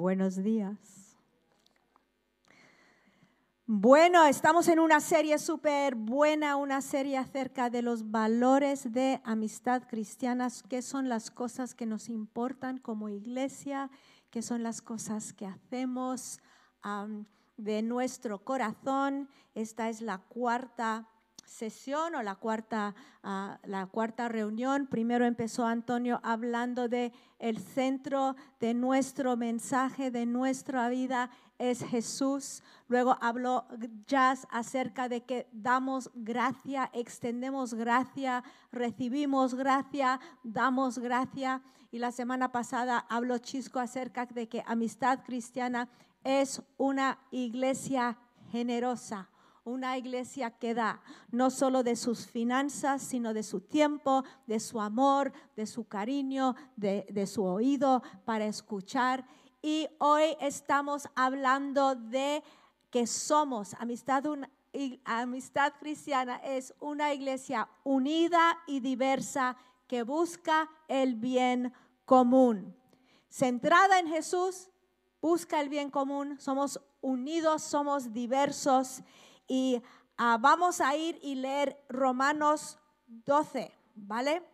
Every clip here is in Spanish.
Buenos días. Bueno, estamos en una serie súper buena, una serie acerca de los valores de amistad cristianas, qué son las cosas que nos importan como iglesia, qué son las cosas que hacemos de nuestro corazón. Esta es la cuarta sesión o la cuarta, ah, la cuarta reunión. Primero empezó Antonio hablando de el centro de nuestro mensaje, de nuestra vida es Jesús. Luego habló Jazz acerca de que damos gracia, extendemos gracia, recibimos gracia, damos gracia. Y la semana pasada habló Chisco acerca de que amistad cristiana es una iglesia generosa una iglesia que da no solo de sus finanzas, sino de su tiempo, de su amor, de su cariño, de, su oído para escuchar. Y hoy estamos hablando de que somos amistad, amistad cristiana, es una iglesia unida y diversa que busca el bien común. Centrada en Jesús, busca el bien común, somos unidos, somos diversos y ah, vamos a ir y leer Romanos 12, ¿vale?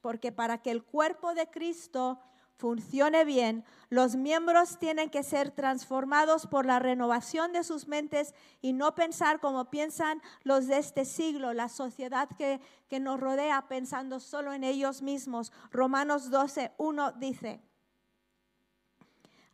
Porque para que el cuerpo de Cristo funcione bien, los miembros tienen que ser transformados por la renovación de sus mentes y no pensar como piensan los de este siglo, la sociedad que, que nos rodea pensando solo en ellos mismos. Romanos 12, 1 dice,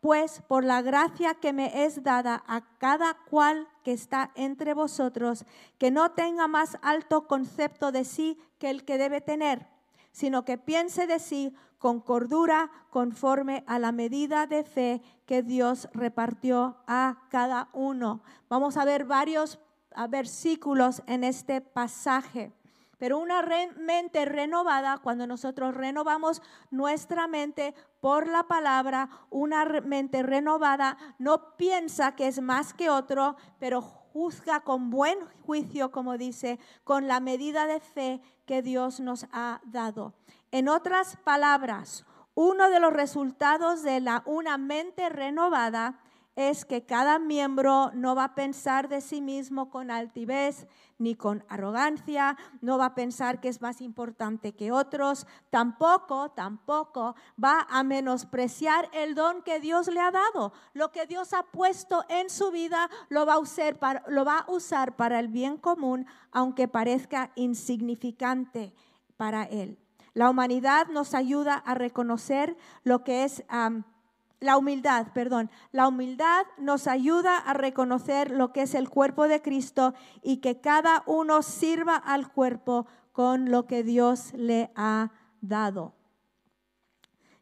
pues por la gracia que me es dada a cada cual que está entre vosotros, que no tenga más alto concepto de sí que el que debe tener, sino que piense de sí con cordura conforme a la medida de fe que Dios repartió a cada uno. Vamos a ver varios versículos en este pasaje. Pero una mente renovada, cuando nosotros renovamos nuestra mente por la palabra, una mente renovada no piensa que es más que otro, pero juzga con buen juicio, como dice, con la medida de fe que Dios nos ha dado. En otras palabras, uno de los resultados de la, una mente renovada es que cada miembro no va a pensar de sí mismo con altivez ni con arrogancia, no va a pensar que es más importante que otros, tampoco, tampoco va a menospreciar el don que Dios le ha dado. Lo que Dios ha puesto en su vida lo va a usar para, el bien común, aunque parezca insignificante para él. La humanidad nos ayuda a reconocer lo que es la humildad, perdón, la humildad nos ayuda a reconocer lo que es el cuerpo de Cristo y que cada uno sirva al cuerpo con lo que Dios le ha dado.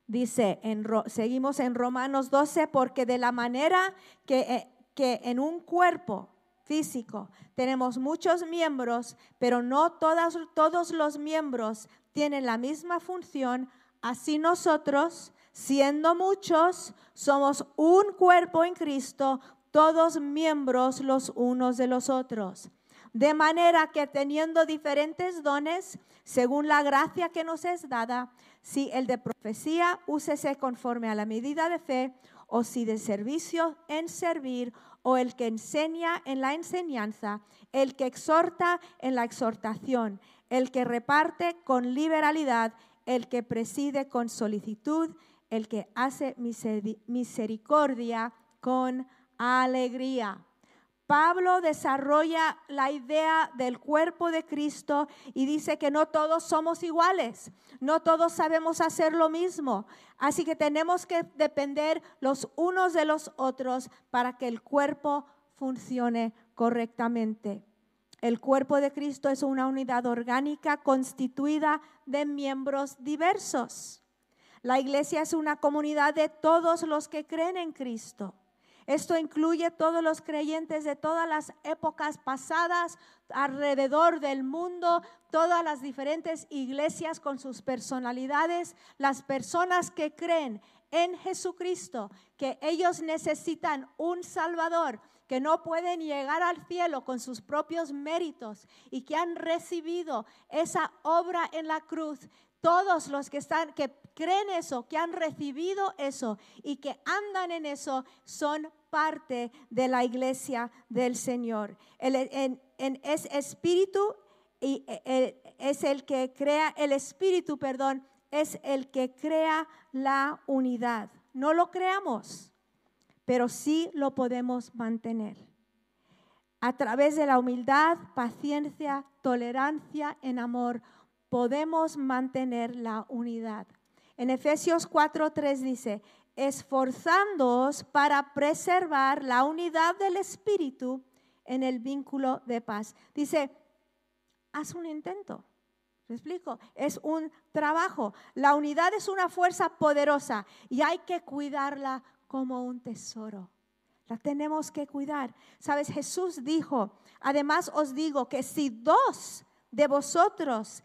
Dice, en, seguimos en Romanos 12, porque de la manera que, eh, que en un cuerpo físico tenemos muchos miembros, pero no todas, todos los miembros tienen la misma función, así nosotros Siendo muchos, somos un cuerpo en Cristo, todos miembros los unos de los otros. De manera que teniendo diferentes dones, según la gracia que nos es dada, si el de profecía, úsese conforme a la medida de fe, o si de servicio en servir, o el que enseña en la enseñanza, el que exhorta en la exhortación, el que reparte con liberalidad, el que preside con solicitud, el que hace misericordia con alegría. Pablo desarrolla la idea del cuerpo de Cristo y dice que no todos somos iguales, no todos sabemos hacer lo mismo, así que tenemos que depender los unos de los otros para que el cuerpo funcione correctamente. El cuerpo de Cristo es una unidad orgánica constituida de miembros diversos. La iglesia es una comunidad de todos los que creen en Cristo. Esto incluye todos los creyentes de todas las épocas pasadas alrededor del mundo, todas las diferentes iglesias con sus personalidades, las personas que creen en Jesucristo, que ellos necesitan un Salvador, que no pueden llegar al cielo con sus propios méritos y que han recibido esa obra en la cruz. Todos los que están, que creen eso, que han recibido eso y que andan en eso, son parte de la iglesia del Señor. El, es espíritu y es el que crea, el espíritu, perdón, es el que crea la unidad. No lo creamos, pero sí lo podemos mantener. A través de la humildad, paciencia, tolerancia en amor, podemos mantener la unidad. En Efesios 4:3 dice, esforzándoos para preservar la unidad del Espíritu en el vínculo de paz. Dice, haz un intento. ¿Me explico? Es un trabajo. La unidad es una fuerza poderosa y hay que cuidarla como un tesoro. La tenemos que cuidar. Sabes, Jesús dijo, además os digo que si dos de vosotros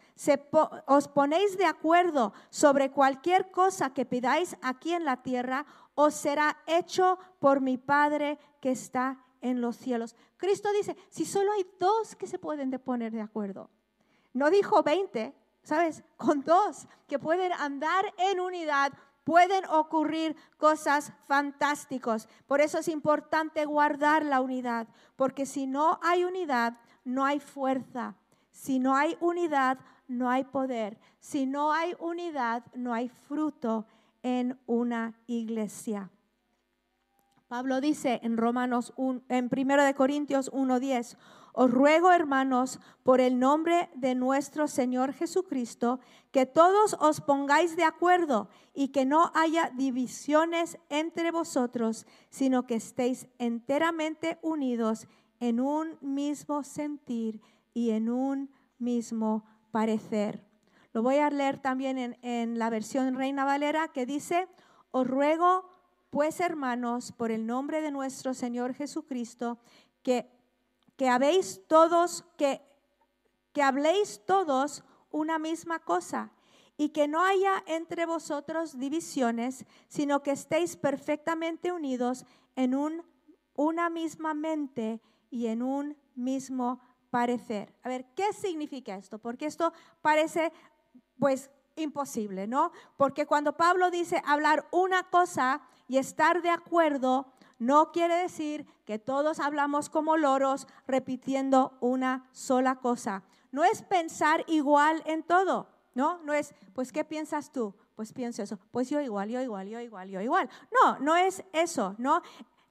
os ponéis de acuerdo sobre cualquier cosa que pidáis aquí en la tierra, os será hecho por mi Padre que está en los cielos. Cristo dice, si solo hay dos que se pueden poner de acuerdo, no dijo 20, ¿sabes? Con dos que pueden andar en unidad, pueden ocurrir cosas fantásticas. Por eso es importante guardar la unidad, porque si no hay unidad, no hay fuerza. Si no hay unidad, no hay poder. Si no hay unidad, no hay fruto en una iglesia. Pablo dice en Romanos en 1 de Corintios 1:10, os ruego, hermanos, por el nombre de nuestro Señor Jesucristo, que todos os pongáis de acuerdo y que no haya divisiones entre vosotros, sino que estéis enteramente unidos en un mismo sentir y en un mismo parecer. Lo voy a leer también en, la versión Reina Valera que dice, os ruego pues hermanos, por el nombre de nuestro Señor Jesucristo, que que habéis todos, que, que habléis todos una misma cosa y que no haya entre vosotros divisiones, sino que estéis perfectamente unidos en un, una misma mente y en un mismo parecer. A ver, ¿qué significa esto? Porque esto parece pues imposible, ¿no? Porque cuando Pablo dice hablar una cosa y estar de acuerdo, no quiere decir que todos hablamos como loros repitiendo una sola cosa. No es pensar igual en todo, ¿no? No es, pues, ¿qué piensas tú? Pues pienso eso. Pues yo igual, yo igual, yo igual, yo igual. No, no es eso, ¿no?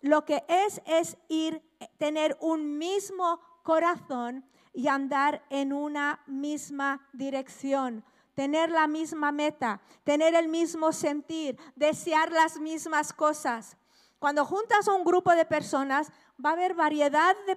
Lo que es es ir, tener un mismo corazón y andar en una misma dirección tener la misma meta, tener el mismo sentir, desear las mismas cosas. Cuando juntas a un grupo de personas, va a haber variedad de,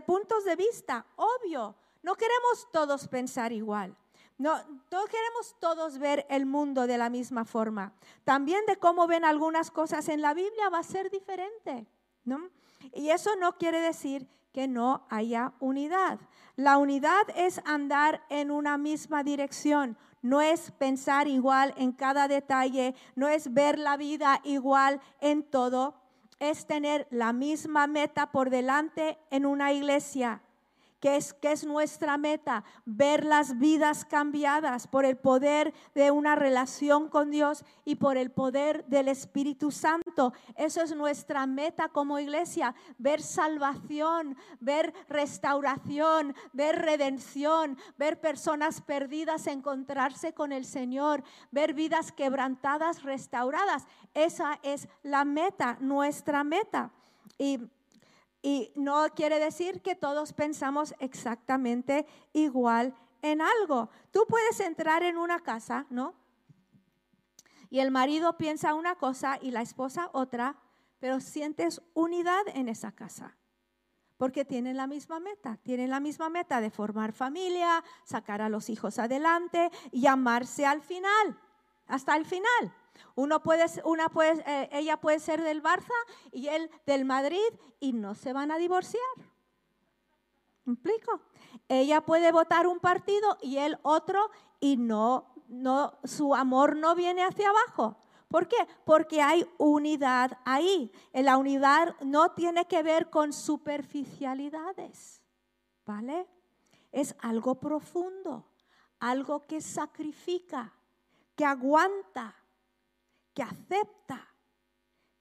puntos de vista, obvio. No queremos todos pensar igual. No, no queremos todos ver el mundo de la misma forma. También de cómo ven algunas cosas en la Biblia va a ser diferente. ¿no? Y eso no quiere decir que no haya unidad. La unidad es andar en una misma dirección, no es pensar igual en cada detalle, no es ver la vida igual en todo, es tener la misma meta por delante en una iglesia que es, es nuestra meta, ver las vidas cambiadas por el poder de una relación con Dios y por el poder del Espíritu Santo. Eso es nuestra meta como iglesia, ver salvación, ver restauración, ver redención, ver personas perdidas encontrarse con el Señor, ver vidas quebrantadas, restauradas. Esa es la meta, nuestra meta. Y y no quiere decir que todos pensamos exactamente igual en algo. Tú puedes entrar en una casa, ¿no? Y el marido piensa una cosa y la esposa otra, pero sientes unidad en esa casa. Porque tienen la misma meta, tienen la misma meta de formar familia, sacar a los hijos adelante y amarse al final, hasta el final. Uno puede, una puede, eh, ella puede ser del Barça y él del Madrid y no se van a divorciar. ¿Me? Ella puede votar un partido y él otro y no, no, su amor no viene hacia abajo. ¿Por qué? Porque hay unidad ahí. La unidad no tiene que ver con superficialidades, ¿vale? Es algo profundo, algo que sacrifica, que aguanta, que acepta,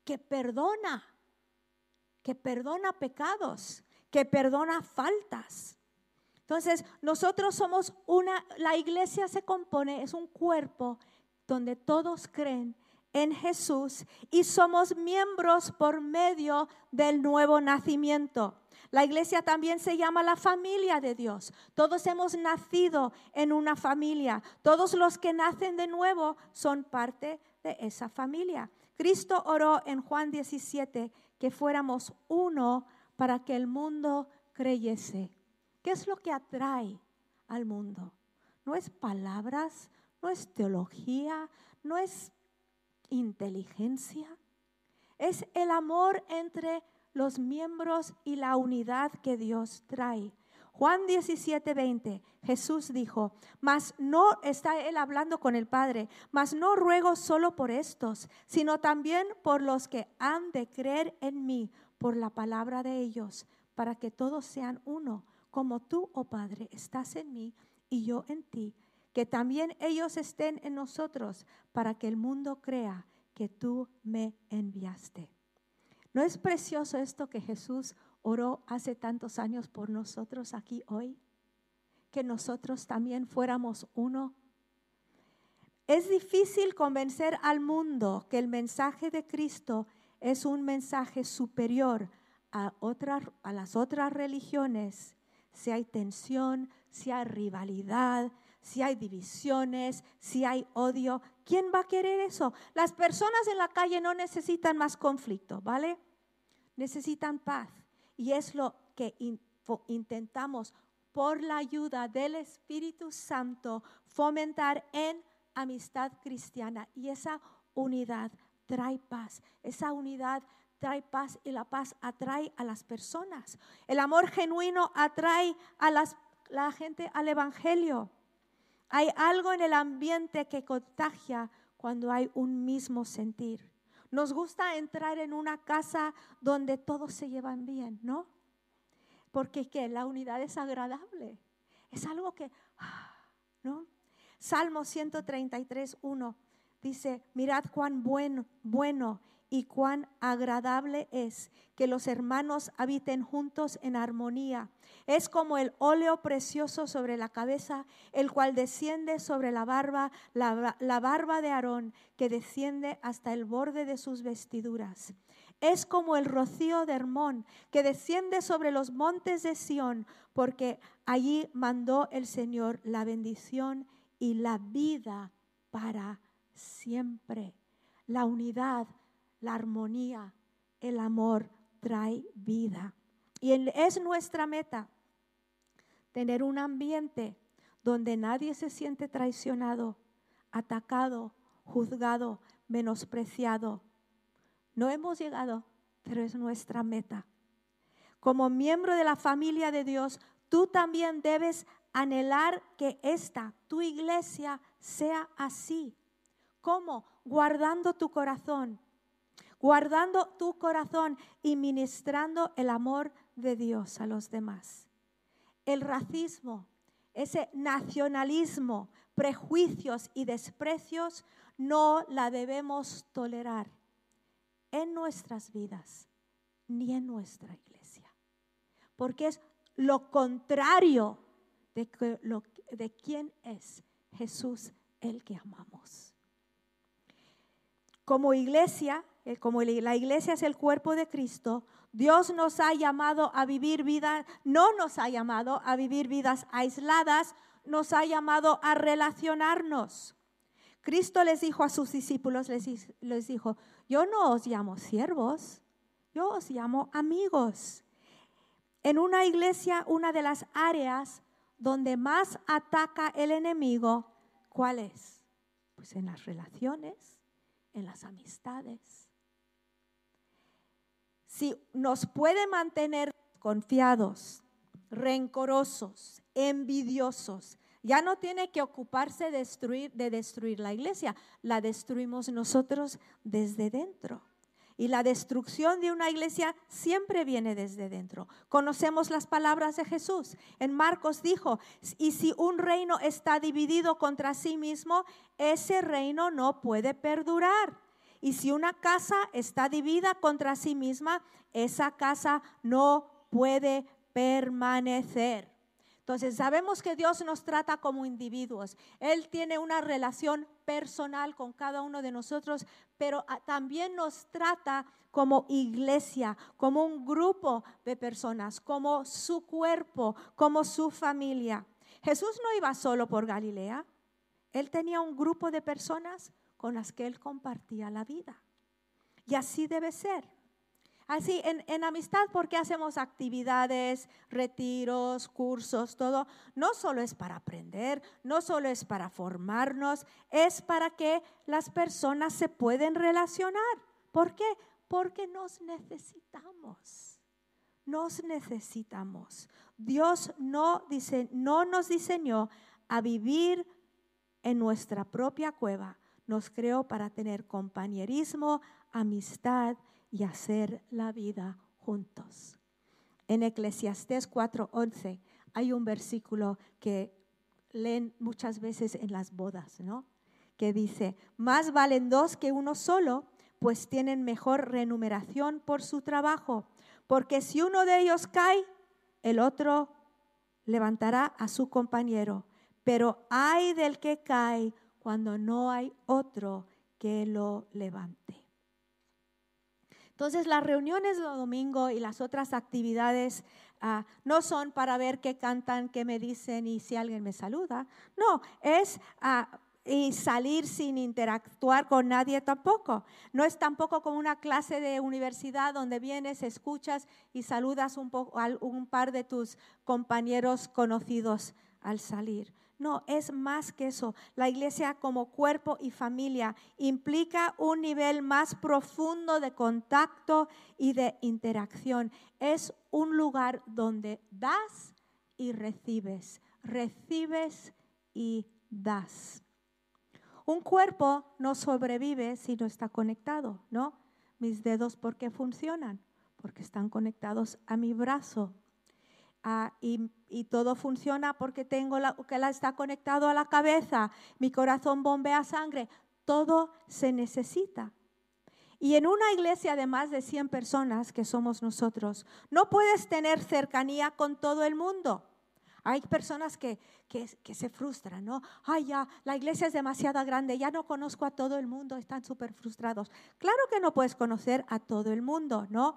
que perdona, que perdona pecados, que perdona faltas. Entonces, nosotros somos una, la iglesia se compone, es un cuerpo donde todos creen en Jesús y somos miembros por medio del nuevo nacimiento. La iglesia también se llama la familia de Dios. Todos hemos nacido en una familia. Todos los que nacen de nuevo son parte de esa familia. Cristo oró en Juan 17 que fuéramos uno para que el mundo creyese. ¿Qué es lo que atrae al mundo? No es palabras, no es teología, no es inteligencia. Es el amor entre los miembros y la unidad que Dios trae. Juan 17, 20, Jesús dijo, mas no está él hablando con el Padre, mas no ruego solo por estos, sino también por los que han de creer en mí por la palabra de ellos, para que todos sean uno, como tú, oh Padre, estás en mí y yo en ti, que también ellos estén en nosotros, para que el mundo crea que tú me enviaste. ¿No es precioso esto que Jesús oró hace tantos años por nosotros aquí hoy? Que nosotros también fuéramos uno. Es difícil convencer al mundo que el mensaje de Cristo es un mensaje superior a, otras, a las otras religiones. Si hay tensión, si hay rivalidad, si hay divisiones, si hay odio, ¿quién va a querer eso? Las personas en la calle no necesitan más conflicto, ¿vale? Necesitan paz. Y es lo que intentamos por la ayuda del Espíritu Santo fomentar en amistad cristiana. Y esa unidad trae paz. Esa unidad trae paz y la paz atrae a las personas. El amor genuino atrae a la gente al Evangelio. Hay algo en el ambiente que contagia cuando hay un mismo sentir. Nos gusta entrar en una casa donde todos se llevan bien, ¿no? Porque ¿qué? la unidad es agradable. Es algo que, ¿no? Salmo 133, 1 dice, mirad cuán bueno, bueno y cuán agradable es que los hermanos habiten juntos en armonía. Es como el óleo precioso sobre la cabeza, el cual desciende sobre la barba, la, barba de Aarón, que desciende hasta el borde de sus vestiduras. Es como el rocío de Hermón, que desciende sobre los montes de Sión, porque allí mandó el Señor la bendición y la vida para siempre. La unidad la armonía, el amor trae vida. Y es nuestra meta tener un ambiente donde nadie se siente traicionado, atacado, juzgado, menospreciado. No hemos llegado, pero es nuestra meta. Como miembro de la familia de Dios, tú también debes anhelar que esta, tu iglesia, sea así. ¿Cómo? Guardando tu corazón, guardando tu corazón y ministrando el amor de Dios a los demás. El racismo, ese nacionalismo, prejuicios y desprecios, no la debemos tolerar en nuestras vidas ni en nuestra iglesia, porque es lo contrario de, quién es Jesús el que amamos. Como iglesia eh, como la iglesia es el cuerpo de Cristo, Dios nos ha llamado a vivir vidas, no nos ha llamado a vivir vidas aisladas, nos ha llamado a relacionarnos. Cristo les dijo a sus discípulos, les, dijo, yo no os llamo siervos, yo os llamo amigos. En una iglesia, una de las áreas donde más ataca el enemigo, ¿cuál es? Pues en las relaciones, en las amistades. Si nos puede mantener confiados, rencorosos, envidiosos, ya no tiene que ocuparse de destruir, de destruir la iglesia, la destruimos nosotros desde dentro. Y la destrucción de una iglesia siempre viene desde dentro. Conocemos las palabras de Jesús. En Marcos dijo, y si un reino está dividido contra sí mismo, ese reino no puede perdurar. Y si una casa está dividida contra sí misma, esa casa no puede permanecer. Entonces sabemos que Dios nos trata como individuos. Él tiene una relación personal con cada uno de nosotros, pero ah, también nos trata como iglesia, como un grupo de personas, como su cuerpo, como su familia. Jesús no iba solo por Galilea. Él tenía un grupo de personas con las que él compartía la vida. Y así debe ser. Así, en, amistad, porque hacemos actividades, retiros, cursos, todo? No solo es para aprender, no solo es para formarnos, es para que las personas se pueden relacionar. ¿Por qué? Porque nos necesitamos. Nos necesitamos. Dios no, no nos diseñó a vivir en nuestra propia cueva. Nos creó para tener compañerismo, amistad y hacer la vida juntos. En Eclesiastés 4:11 hay un versículo que leen muchas veces en las bodas, ¿no? Que dice, más valen dos que uno solo, pues tienen mejor remuneración por su trabajo, porque si uno de ellos cae, el otro levantará a su compañero, pero hay del que cae cuando no hay otro que lo levante. Entonces las reuniones de domingo y las otras actividades ah, no son para ver qué cantan, qué me dicen y si alguien me saluda. No, es... Ah, y salir sin interactuar con nadie tampoco. No es tampoco como una clase de universidad donde vienes, escuchas y saludas un, un par de tus compañeros conocidos al salir. No, es más que eso. La iglesia como cuerpo y familia implica un nivel más profundo de contacto y de interacción. Es un lugar donde das y recibes, recibes y das. Un cuerpo no sobrevive si no está conectado, ¿no? Mis dedos, ¿por qué funcionan? Porque están conectados a mi brazo. Ah, y, todo funciona porque tengo la, que la está conectado a la cabeza, mi corazón bombea sangre, todo se necesita. Y en una iglesia de más de 100 personas que somos nosotros, no puedes tener cercanía con todo el mundo. Hay personas que, que, que, se frustran, ¿no? Ay, ya, la iglesia es demasiado grande, ya no conozco a todo el mundo, están súper frustrados. Claro que no puedes conocer a todo el mundo, ¿no?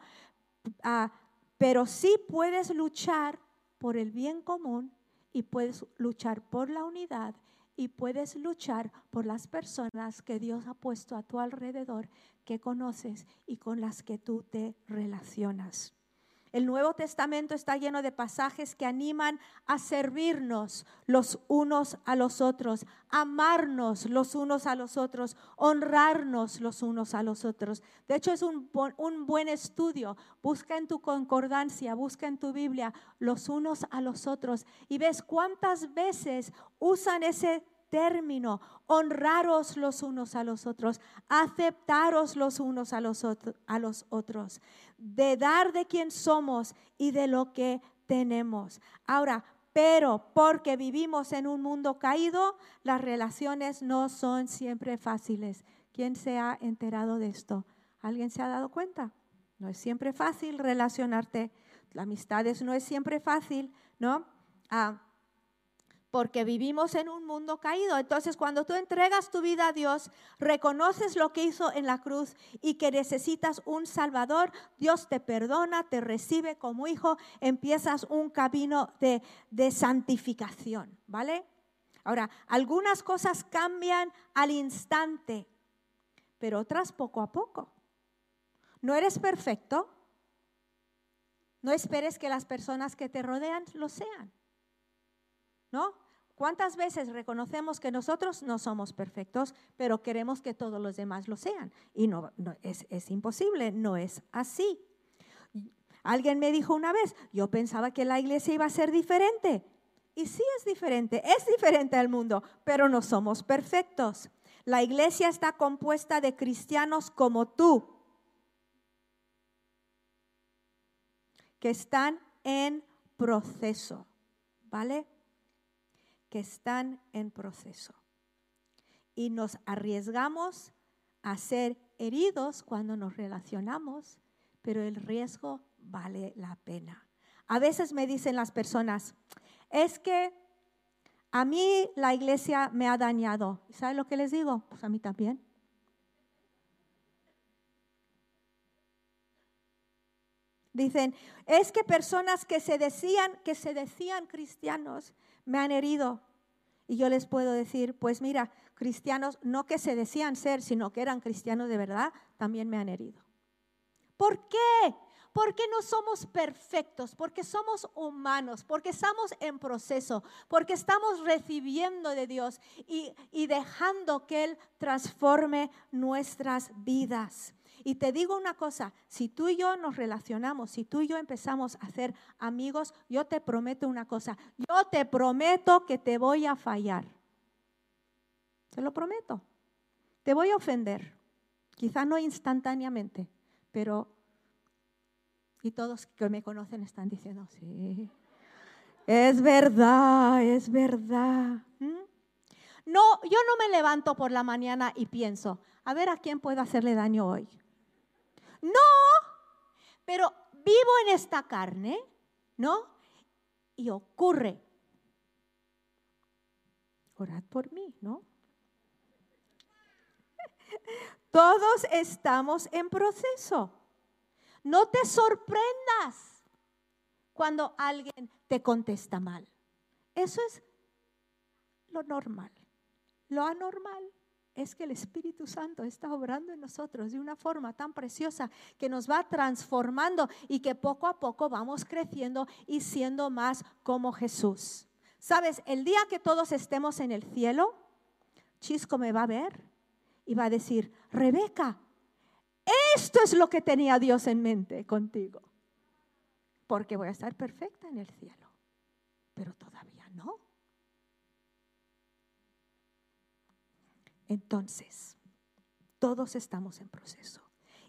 Ah, pero sí puedes luchar por el bien común y puedes luchar por la unidad y puedes luchar por las personas que Dios ha puesto a tu alrededor, que conoces y con las que tú te relacionas. El Nuevo Testamento está lleno de pasajes que animan a servirnos los unos a los otros, amarnos los unos a los otros, honrarnos los unos a los otros. De hecho, es un, un buen estudio. Busca en tu concordancia, busca en tu Biblia los unos a los otros y ves cuántas veces usan ese término, honraros los unos a los otros, aceptaros los unos a los, a los otros, de dar de quien somos y de lo que tenemos. Ahora, pero porque vivimos en un mundo caído, las relaciones no son siempre fáciles. ¿Quién se ha enterado de esto? ¿Alguien se ha dado cuenta? No es siempre fácil relacionarte. La amistad no es siempre fácil, ¿no? Ah, porque vivimos en un mundo caído. Entonces, cuando tú entregas tu vida a Dios, reconoces lo que hizo en la cruz y que necesitas un Salvador, Dios te perdona, te recibe como hijo, empiezas un camino de, de santificación, ¿vale? Ahora, algunas cosas cambian al instante, pero otras poco a poco. No eres perfecto. No esperes que las personas que te rodean lo sean. ¿No? ¿Cuántas veces reconocemos que nosotros no somos perfectos, pero queremos que todos los demás lo sean? Y no, es, es imposible, no es así. Alguien me dijo una vez, yo pensaba que la iglesia iba a ser diferente. Y sí es diferente, es diferente al mundo, pero no somos perfectos. La iglesia está compuesta de cristianos como tú, que están en proceso, ¿vale? Que están en proceso. Y nos arriesgamos a ser heridos cuando nos relacionamos, pero el riesgo vale la pena. A veces me dicen las personas, es que a mí la iglesia me ha dañado. ¿Sabe lo que les digo? Pues a mí también. Dicen, es que personas que se decían, que se decían cristianos me han herido. Y yo les puedo decir, pues mira, cristianos no que se decían ser, sino que eran cristianos de verdad, también me han herido. ¿Por qué? Porque no somos perfectos, porque somos humanos, porque estamos en proceso, porque estamos recibiendo de Dios y, y dejando que Él transforme nuestras vidas. Y te digo una cosa, si tú y yo nos relacionamos, si tú y yo empezamos a ser amigos, yo te prometo una cosa, yo te prometo que te voy a fallar. Te lo prometo. Te voy a ofender. Quizá no instantáneamente, pero y todos que me conocen están diciendo, sí, es verdad, es verdad. ¿Mm? No, yo no me levanto por la mañana y pienso, a ver a quién puedo hacerle daño hoy. No, pero vivo en esta carne, ¿no? Y ocurre. Orad por mí, ¿no? Todos estamos en proceso. No te sorprendas cuando alguien te contesta mal. Eso es lo normal. Lo anormal es que el Espíritu Santo está obrando en nosotros de una forma tan preciosa que nos va transformando y que poco a poco vamos creciendo y siendo más como Jesús. Sabes, el día que todos estemos en el cielo, Chisco me va a ver y va a decir, Rebeca, esto es lo que tenía Dios en mente contigo. Porque voy a estar perfecta en el cielo. Pero todavía no. Entonces, todos estamos en proceso.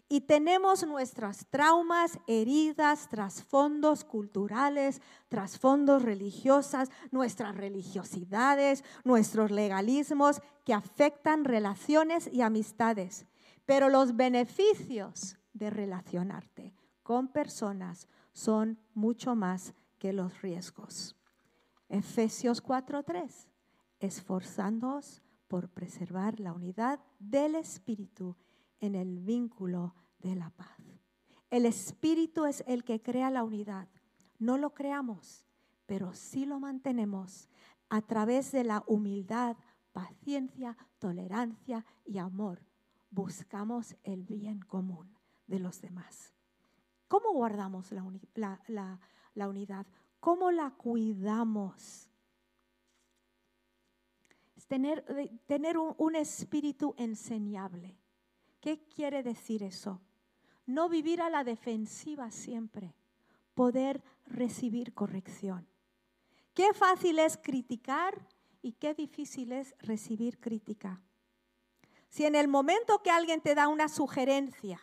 Y tenemos nuestras traumas, heridas, trasfondos culturales, trasfondos religiosas, nuestras religiosidades, nuestros legalismos que afectan relaciones y amistades. Pero los beneficios de relacionarte con personas son mucho más que los riesgos. Efesios 4:3, esforzándoos por preservar la unidad del Espíritu en el vínculo de la paz. El Espíritu es el que crea la unidad. No lo creamos, pero sí lo mantenemos a través de la humildad, paciencia, tolerancia y amor buscamos el bien común de los demás. ¿Cómo guardamos la, unidad? ¿Cómo la cuidamos? Tener, tener un, un espíritu enseñable. ¿Qué quiere decir eso? No vivir a la defensiva siempre, poder recibir corrección. Qué fácil es criticar y qué difícil es recibir crítica. Si en el momento que alguien te da una sugerencia,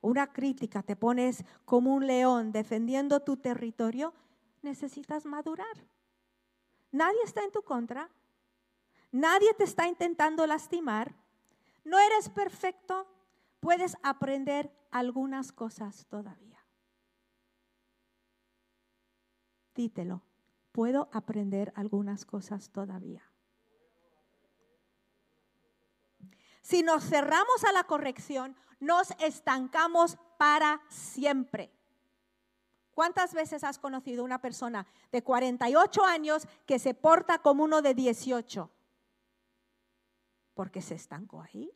una crítica, te pones como un león defendiendo tu territorio, necesitas madurar. Nadie está en tu contra. Nadie te está intentando lastimar. No eres perfecto. Puedes aprender algunas cosas todavía. Dítelo. Puedo aprender algunas cosas todavía. Si nos cerramos a la corrección, nos estancamos para siempre. ¿Cuántas veces has conocido una persona de 48 años que se porta como uno de 18? Porque se estancó ahí.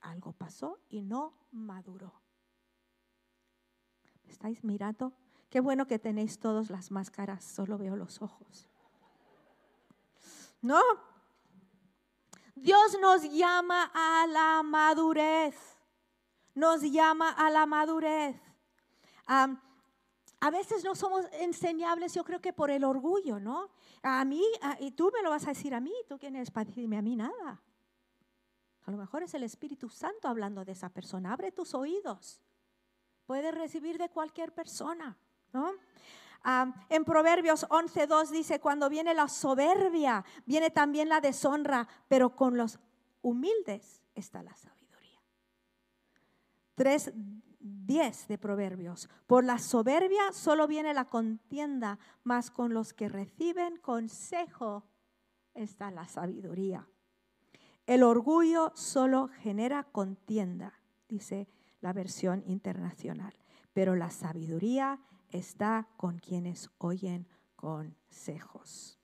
Algo pasó y no maduró. ¿Me estáis mirando? Qué bueno que tenéis todos las máscaras, solo veo los ojos. ¿no? Dios nos llama a la madurez, nos llama a la madurez. A veces no somos enseñables, yo creo que por el orgullo, ¿no? A mí, y tú me lo vas a decir a mí, tú quién eres para decirme a mí nada. A lo mejor es el Espíritu Santo hablando de esa persona. Abre tus oídos. Puedes recibir de cualquier persona, ¿no? en Proverbios 11.2 dice, cuando viene la soberbia, viene también la deshonra, pero con los humildes está la sabiduría. 3.10 de Proverbios, por la soberbia solo viene la contienda, mas con los que reciben consejo está la sabiduría. El orgullo solo genera contienda, dice la versión internacional, pero la sabiduría está con quienes oyen consejos.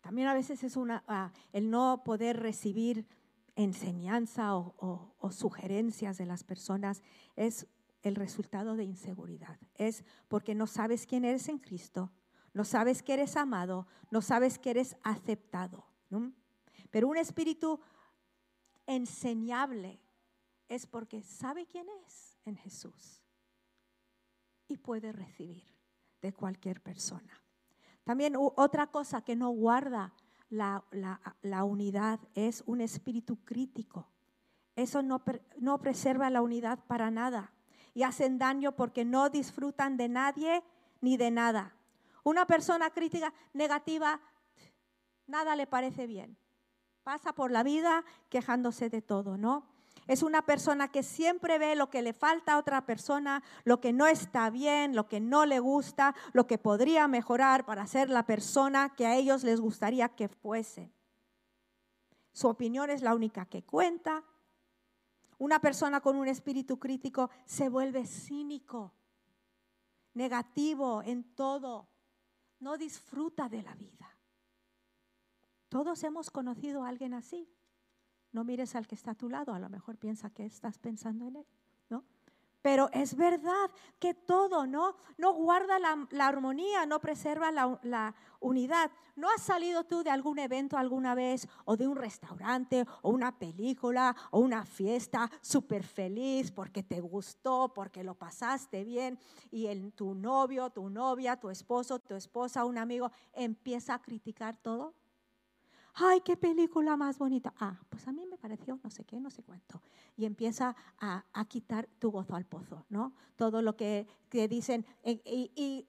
También a veces es una, ah, el no poder recibir enseñanza o, sugerencias de las personas es el resultado de inseguridad. Es porque no sabes quién eres en Cristo, no sabes que eres amado, no sabes que eres aceptado. Pero un espíritu enseñable es porque sabe quién es en Jesús y puede recibir de cualquier persona. También otra cosa que no guarda la, la, unidad es un espíritu crítico. Eso no, no preserva la unidad para nada y hacen daño porque no disfrutan de nadie ni de nada. Una persona crítica negativa, nada le parece bien. Pasa por la vida quejándose de todo, ¿no? Es una persona que siempre ve lo que le falta a otra persona, lo que no está bien, lo que no le gusta, lo que podría mejorar para ser la persona que a ellos les gustaría que fuesen. Su opinión es la única que cuenta. Una persona con un espíritu crítico se vuelve cínico, negativo en todo no disfruta de la vida. Todos hemos conocido a alguien así. No mires al que está a tu lado, a lo mejor piensa que estás pensando en él, ¿no? Pero es verdad que todo, ¿no? No guarda la, armonía, no preserva la, la, unidad. ¿No has salido tú de algún evento alguna vez o de un restaurante o una película o una fiesta súper feliz porque te gustó, porque lo pasaste bien y el, tu novio, tu novia, tu esposo, tu esposa, un amigo empieza a criticar todo? Ay, qué película más bonita. Ah, pues a mí me pareció no sé qué, no sé cuánto. Y empieza a, quitar tu gozo al pozo, ¿no? Todo lo que, dicen. Y,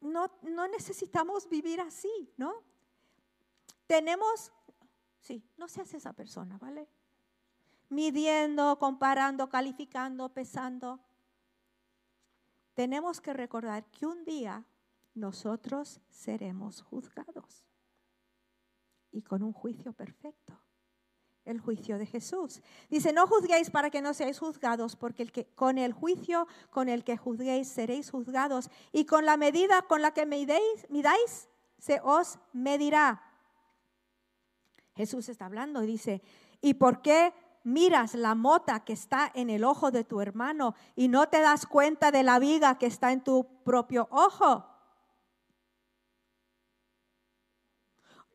no, no necesitamos vivir así, ¿no? Tenemos, sí, no seas esa persona, ¿vale? Midiendo, comparando, calificando, pesando. Tenemos que recordar que un día nosotros seremos juzgados y con un juicio perfecto. El juicio de Jesús. Dice, no juzguéis para que no seáis juzgados, porque con el juicio con el que juzguéis seréis juzgados, y con la medida con la que midéis, midáis, se os medirá. Jesús está hablando y dice, ¿y por qué miras la mota que está en el ojo de tu hermano y no te das cuenta de la viga que está en tu propio ojo?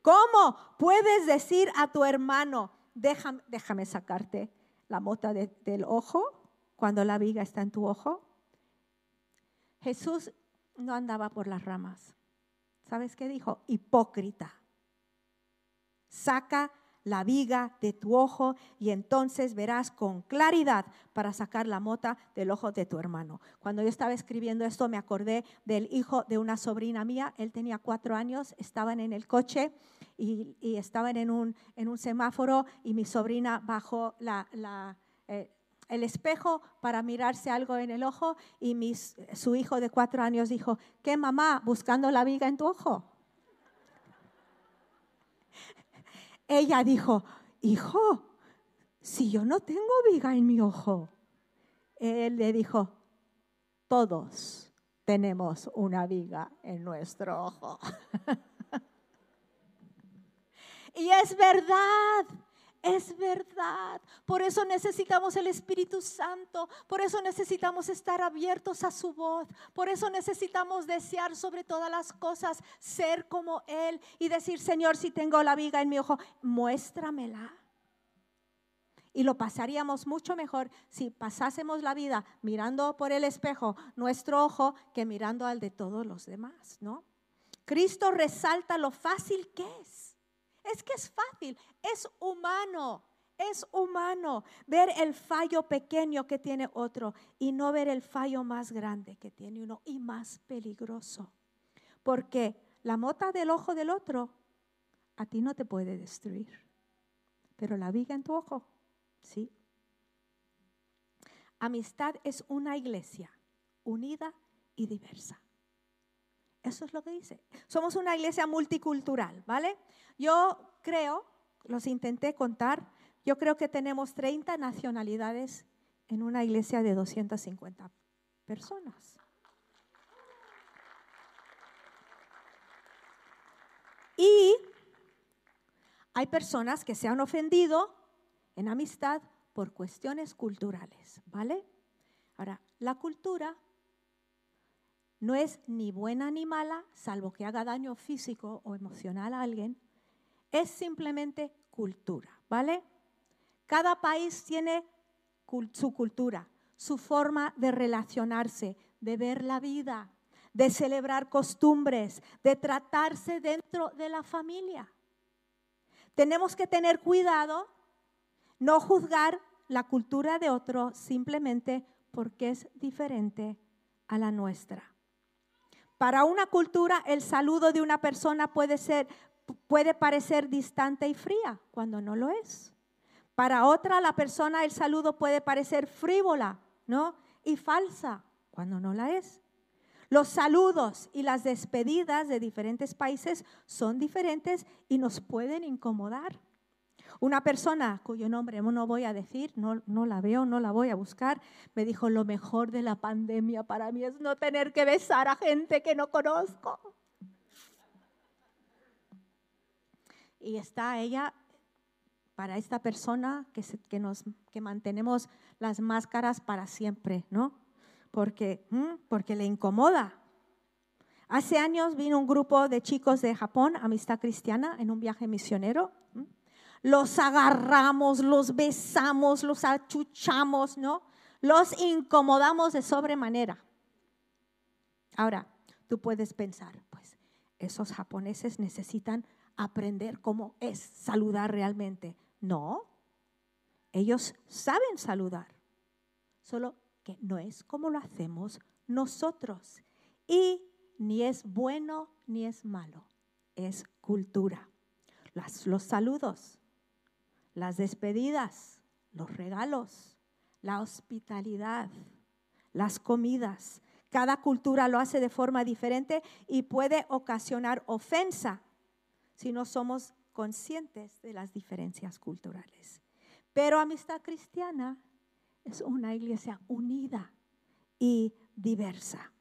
¿Cómo puedes decir a tu hermano, déjame, déjame sacarte la mota del ojo cuando la viga está en tu ojo? Jesús no andaba por las ramas. ¿Sabes qué dijo? Hipócrita. Saca la viga de tu ojo y entonces verás con claridad para sacar la mota del ojo de tu hermano. Cuando yo estaba escribiendo esto me acordé del hijo de una sobrina mía, él tenía cuatro años, estaban en el coche y, estaban en un, semáforo y mi sobrina bajó eh, el espejo para mirarse algo en el ojo y su hijo de cuatro años dijo, ¿qué mamá buscando la viga en tu ojo? Ella dijo, hijo, si yo no tengo viga en mi ojo. Él le dijo, todos tenemos una viga en nuestro ojo. y es verdad, Es verdad. Por eso necesitamos el Espíritu Santo. Por eso necesitamos estar abiertos a su voz. Por eso necesitamos desear sobre todas las cosas ser como Él y decir, Señor, si tengo la viga en mi ojo, muéstramela. Y lo pasaríamos mucho mejor si pasásemos la vida mirando por el espejo nuestro ojo que mirando al de todos los demás, ¿no? Cristo resalta lo fácil que es. Es que es fácil, es humano, es humano ver el fallo pequeño que tiene otro y no ver el fallo más grande que tiene uno y más peligroso. Porque la mota del ojo del otro a ti no te puede destruir, pero la viga en tu ojo, sí. Amistad es una iglesia unida y diversa. Eso es lo que dice. Somos una iglesia multicultural, ¿vale? Yo creo, los intenté contar, yo creo que tenemos 30 nacionalidades en una iglesia de 250 personas. Y hay personas que se han ofendido en amistad por cuestiones culturales, ¿vale? Ahora, la cultura no es ni buena ni mala, salvo que haga daño físico o emocional a alguien. Es simplemente cultura, ¿vale? Cada país tiene su cultura, su forma de relacionarse, de ver la vida, de celebrar costumbres, de tratarse dentro de la familia. Tenemos que tener cuidado, no juzgar la cultura de otro simplemente porque es diferente a la nuestra. Para una cultura el saludo de una persona puede ser puede parecer distante y fría cuando no lo es. Para otra la persona el saludo puede parecer frívola, ¿no? Y falsa cuando no la es. Los saludos y las despedidas de diferentes países son diferentes y nos pueden incomodar. Una persona cuyo nombre no voy a decir, no, la veo, no la voy a buscar, me dijo, lo mejor de la pandemia para mí es no tener que besar a gente que no conozco. Y está ella, para esta persona que, que, nos, que mantenemos las máscaras para siempre, ¿no? Porque, porque le incomoda. Hace años vino un grupo de chicos de Japón, Amistad Cristiana, en un viaje misionero los agarramos, los besamos, los achuchamos, ¿no? Los incomodamos de sobremanera. Ahora, tú puedes pensar, pues esos japoneses necesitan aprender cómo es saludar realmente. No, ellos saben saludar, solo que no es como lo hacemos nosotros. Y ni es bueno ni es malo, es cultura. los saludos las despedidas, los regalos, la hospitalidad, las comidas. Cada cultura lo hace de forma diferente y puede ocasionar ofensa si no somos conscientes de las diferencias culturales. Pero amistad cristiana es una iglesia unida y diversa.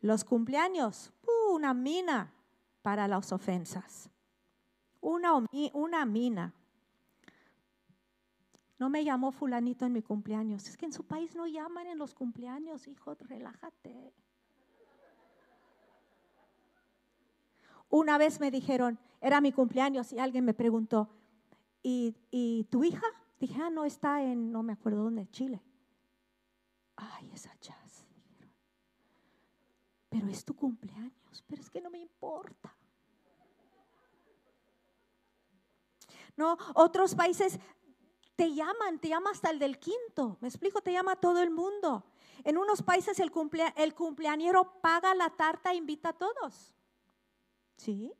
Los cumpleaños, uh, una mina para las ofensas. Una, una mina. No me llamó fulanito en mi cumpleaños. Es que en su país no llaman en los cumpleaños, hijo, relájate. Una vez me dijeron, era mi cumpleaños y alguien me preguntó, ¿y, tu hija? Dije, ah, no, está en, no me acuerdo dónde, Chile. Ay, esa jazz, Pero es tu cumpleaños, pero es que no me importa. No, otros países te llaman, te llama hasta el del quinto. Me explico, te llama todo el mundo. En unos países el, el cumpleañero paga la tarta e invita a todos. ¿Sí?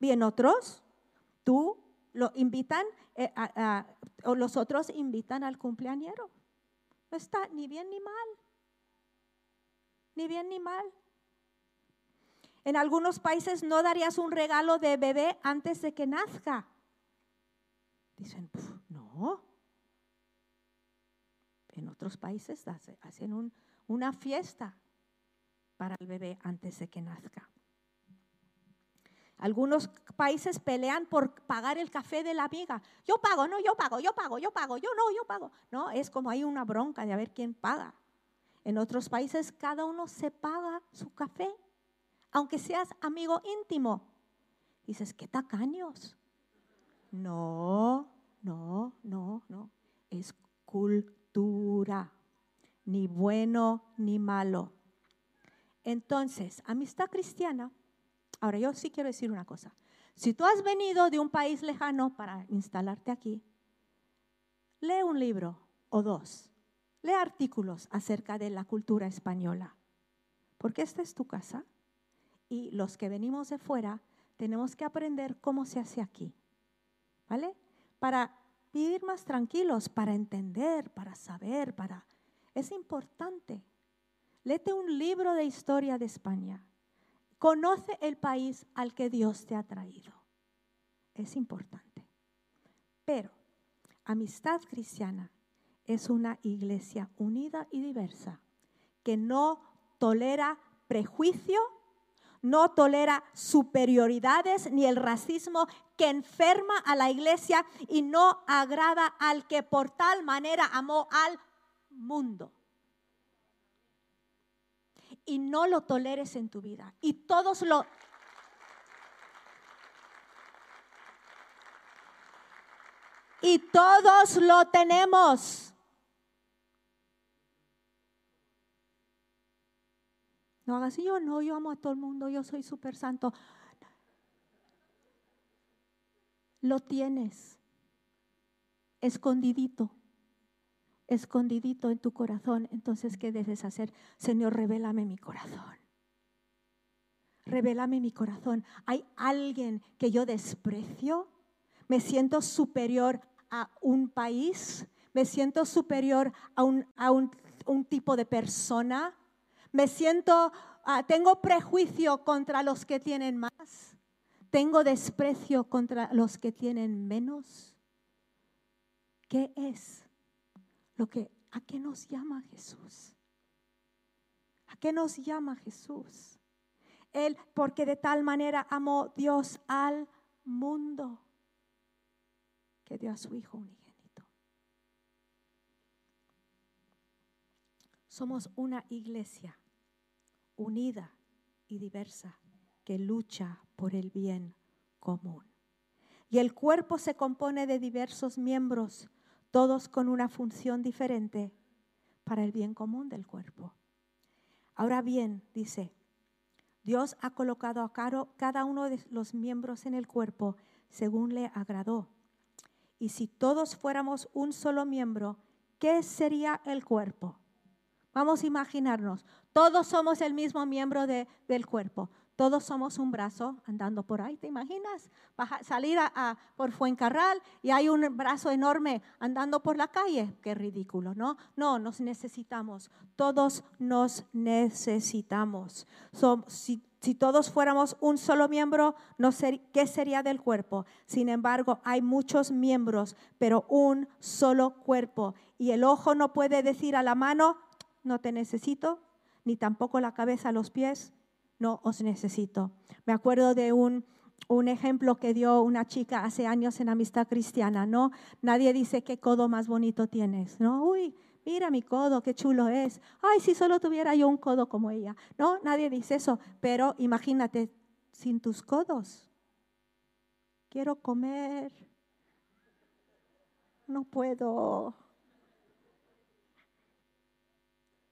Y en otros, tú lo invitan, eh, o los otros invitan al cumpleañero. No está ni bien ni mal. Ni bien ni mal. En algunos países no darías un regalo de bebé antes de que nazca. Dicen, no. En otros países hacen una fiesta para el bebé antes de que nazca. Algunos países pelean por pagar el café de la amiga. Yo pago, no, yo pago, yo pago, yo pago, yo no, yo pago. No, es como hay una bronca de a ver quién paga. En otros países cada uno se paga su café, aunque seas amigo íntimo. Dices, qué tacaños. No, no, no, no. Es cultura, ni bueno ni malo. Entonces, amistad cristiana Ahora, yo sí quiero decir una cosa. Si tú has venido de un país lejano para instalarte aquí, lee un libro o dos. Lee artículos acerca de la cultura española. Porque esta es tu casa y los que venimos de fuera tenemos que aprender cómo se hace aquí. ¿Vale? Para vivir más tranquilos, para entender, para saber, para... Es importante. Léete un libro de historia de España. Conoce el país al que Dios te ha traído. Es importante. Pero Amistad Cristiana es una iglesia unida y diversa que no tolera prejuicio, no tolera superioridades ni el racismo que enferma a la iglesia y no agrada al que por tal manera amó al mundo y no lo toleres en tu vida. Y todos lo... Y todos lo tenemos. No hagas, yo no, yo amo a todo el mundo, yo soy súper santo. Lo tienes escondidito escondidito en tu corazón, entonces ¿qué debes hacer? Señor, revélame mi corazón. Revélame mi corazón. ¿Hay alguien que yo desprecio? ¿Me siento superior a un país? ¿Me siento superior a un, a un, tipo de persona? ¿Me siento, ah, tengo prejuicio contra los que tienen más? ¿Tengo desprecio contra los que tienen menos? ¿Qué es? lo que a qué nos llama Jesús. ¿A qué nos llama Jesús? Él, porque de tal manera amó Dios al mundo que dio a su Hijo unigénito. Somos una iglesia unida y diversa que lucha por el bien común. Y el cuerpo se compone de diversos miembros todos con una función diferente para el bien común del cuerpo. Ahora bien, dice, Dios ha colocado a cada uno de los miembros en el cuerpo según le agradó. Y si todos fuéramos un solo miembro, ¿qué sería el cuerpo? Vamos a imaginarnos, todos somos el mismo miembro del cuerpo. Todos somos un brazo andando por ahí, ¿te imaginas? salir a, por Fuencarral y hay un brazo enorme andando por la calle. Qué ridículo, ¿no? No, nos necesitamos. Todos nos necesitamos. si, todos fuéramos un solo miembro, no ¿qué sería del cuerpo? Sin embargo, hay muchos miembros, pero un solo cuerpo. Y el ojo no puede decir a la mano, no te necesito, ni tampoco la cabeza los pies no os necesito. Me acuerdo de un, un ejemplo que dio una chica hace años en Amistad Cristiana, ¿no? Nadie dice qué codo más bonito tienes, ¿no? Uy, mira mi codo, qué chulo es. Ay, si solo tuviera yo un codo como ella. No, nadie dice eso, pero imagínate sin tus codos. Quiero comer. No puedo.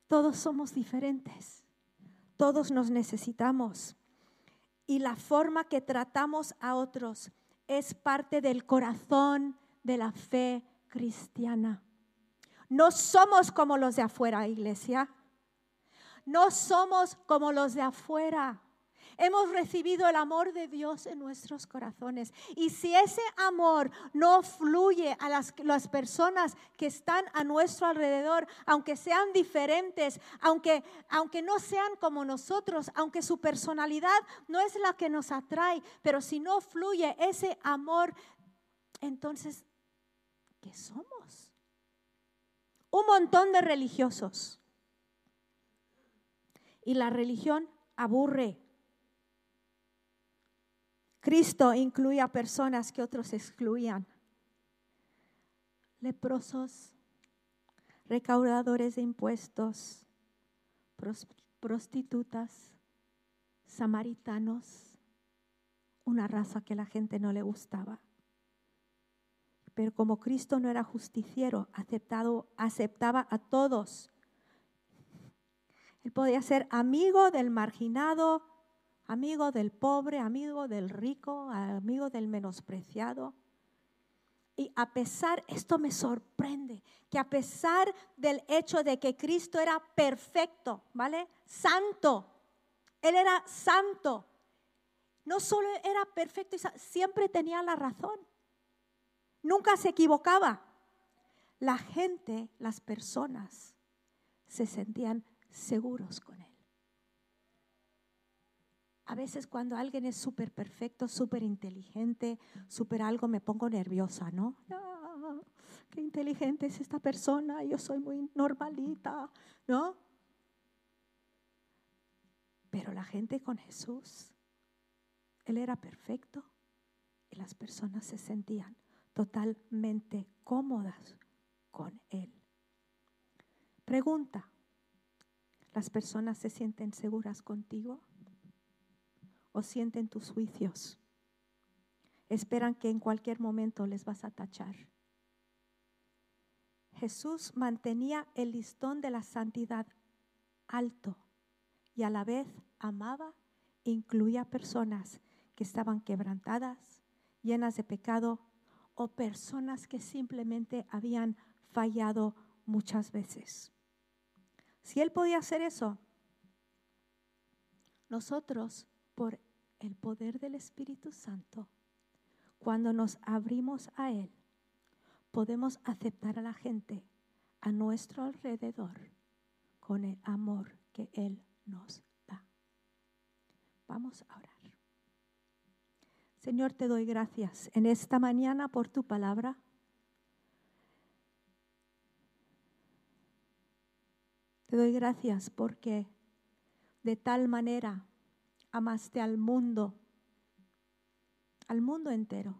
Todos somos diferentes. Todos nos necesitamos. Y la forma que tratamos a otros es parte del corazón de la fe cristiana. No somos como los de afuera, iglesia. No somos como los de afuera. Hemos recibido el amor de Dios en nuestros corazones. Y si ese amor no fluye a las, las, personas que están a nuestro alrededor, aunque sean diferentes, aunque, aunque no sean como nosotros, aunque su personalidad no es la que nos atrae, pero si no fluye ese amor, entonces, ¿qué somos? Un montón de religiosos. Y la religión aburre Cristo incluía personas que otros excluían. Leprosos, recaudadores de impuestos, prostitutas, samaritanos, una raza que la gente no le gustaba. Pero como Cristo no era justiciero, aceptado, aceptaba a todos. Él podía ser amigo del marginado, amigo del pobre, amigo del rico, amigo del menospreciado. Y a pesar, esto me sorprende, que a pesar del hecho de que Cristo era perfecto, ¿vale? Santo, Él era santo. No solo era perfecto, siempre tenía la razón. Nunca se equivocaba. La gente, las personas, se sentían seguros con Él. A veces cuando alguien es súper perfecto, súper inteligente, súper algo, me pongo nerviosa, ¿no? Qué inteligente es esta persona, yo soy muy normalita, ¿no? Pero la gente con Jesús, Él era perfecto y las personas se sentían totalmente cómodas con Él. Pregunta, ¿las personas se sienten seguras contigo? O sienten tus juicios. Esperan que en cualquier momento les vas a tachar. Jesús mantenía el listón de la santidad alto y a la vez amaba incluía personas que estaban quebrantadas, llenas de pecado o personas que simplemente habían fallado muchas veces. Si Él podía hacer eso, nosotros por el poder del Espíritu Santo, cuando nos abrimos a Él, podemos aceptar a la gente a nuestro alrededor con el amor que Él nos da. Vamos a orar. Señor, te doy gracias en esta mañana por tu palabra. Te doy gracias porque de tal manera amaste al mundo, al mundo entero,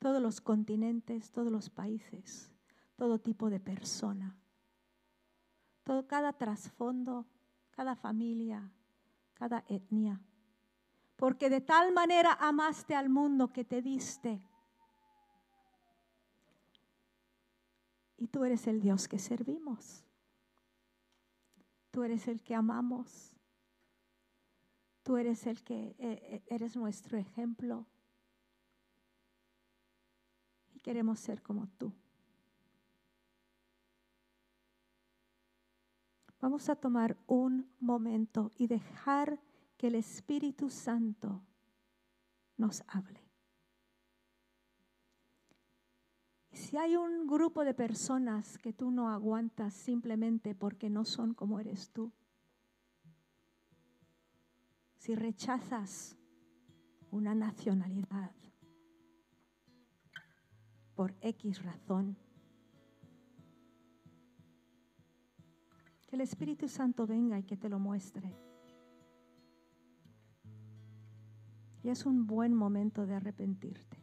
todos los continentes, todos los países, todo tipo de persona, todo, cada trasfondo, cada familia, cada etnia. Porque de tal manera amaste al mundo que te diste. Y tú eres el Dios que servimos. Tú eres el que amamos. Tú eres el que eh, eh, eres nuestro ejemplo. Y queremos ser como tú. Vamos a tomar un momento y dejar que el Espíritu Santo nos hable. si hay un grupo de personas que tú no aguantas simplemente porque no son como eres tú, si rechazas una nacionalidad por X razón, que el Espíritu Santo venga y que te lo muestre. Y es un buen momento de arrepentirte.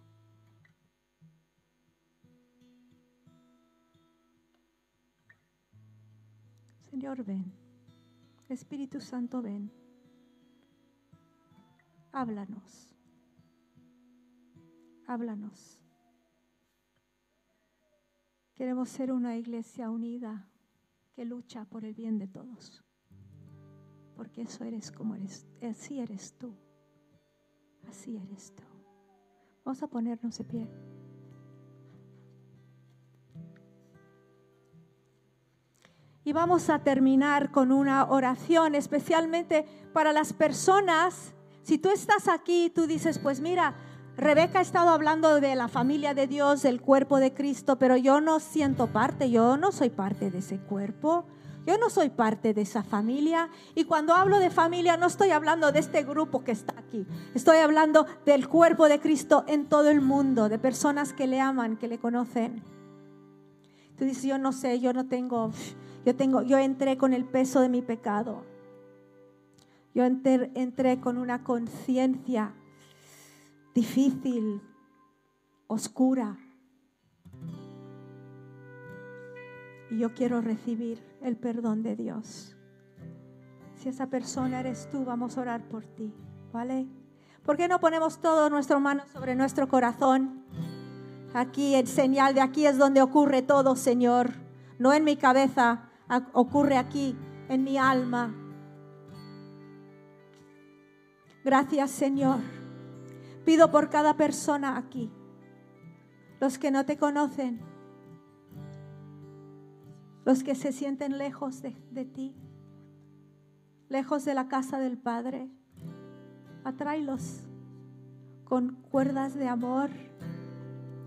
Señor, ven. Espíritu Santo, ven háblanos. Háblanos. Queremos ser una iglesia unida que lucha por el bien de todos. Porque eso eres como eres, así eres tú. Así eres tú. Vamos a ponernos de pie. Y vamos a terminar con una oración especialmente para las personas si tú estás aquí, tú dices, pues mira, Rebeca ha estado hablando de la familia de Dios, del cuerpo de Cristo, pero yo no siento parte, yo no soy parte de ese cuerpo. Yo no soy parte de esa familia y cuando hablo de familia no estoy hablando de este grupo que está aquí. Estoy hablando del cuerpo de Cristo en todo el mundo, de personas que le aman, que le conocen. Tú dices, yo no sé, yo no tengo, yo tengo, yo entré con el peso de mi pecado. Yo entré con una conciencia difícil, oscura. Y yo quiero recibir el perdón de Dios. Si esa persona eres tú, vamos a orar por ti, ¿vale? ¿Por qué no ponemos todo nuestro mano sobre nuestro corazón? Aquí, el señal de aquí es donde ocurre todo, Señor. No en mi cabeza, ocurre aquí, en mi alma. Gracias, Señor. Pido por cada persona aquí, los que no te conocen, los que se sienten lejos de, de ti, lejos de la casa del Padre. Atráelos con cuerdas de amor,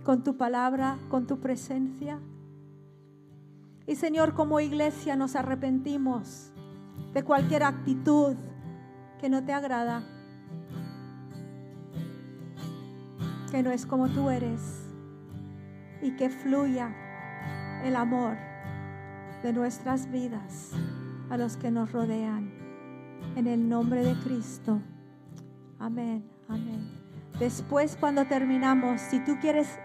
con tu palabra, con tu presencia. Y Señor, como iglesia nos arrepentimos de cualquier actitud que no te agrada, que no es como tú eres y que fluya el amor de nuestras vidas a los que nos rodean. En el nombre de Cristo. Amén, amén. Después cuando terminamos, si tú quieres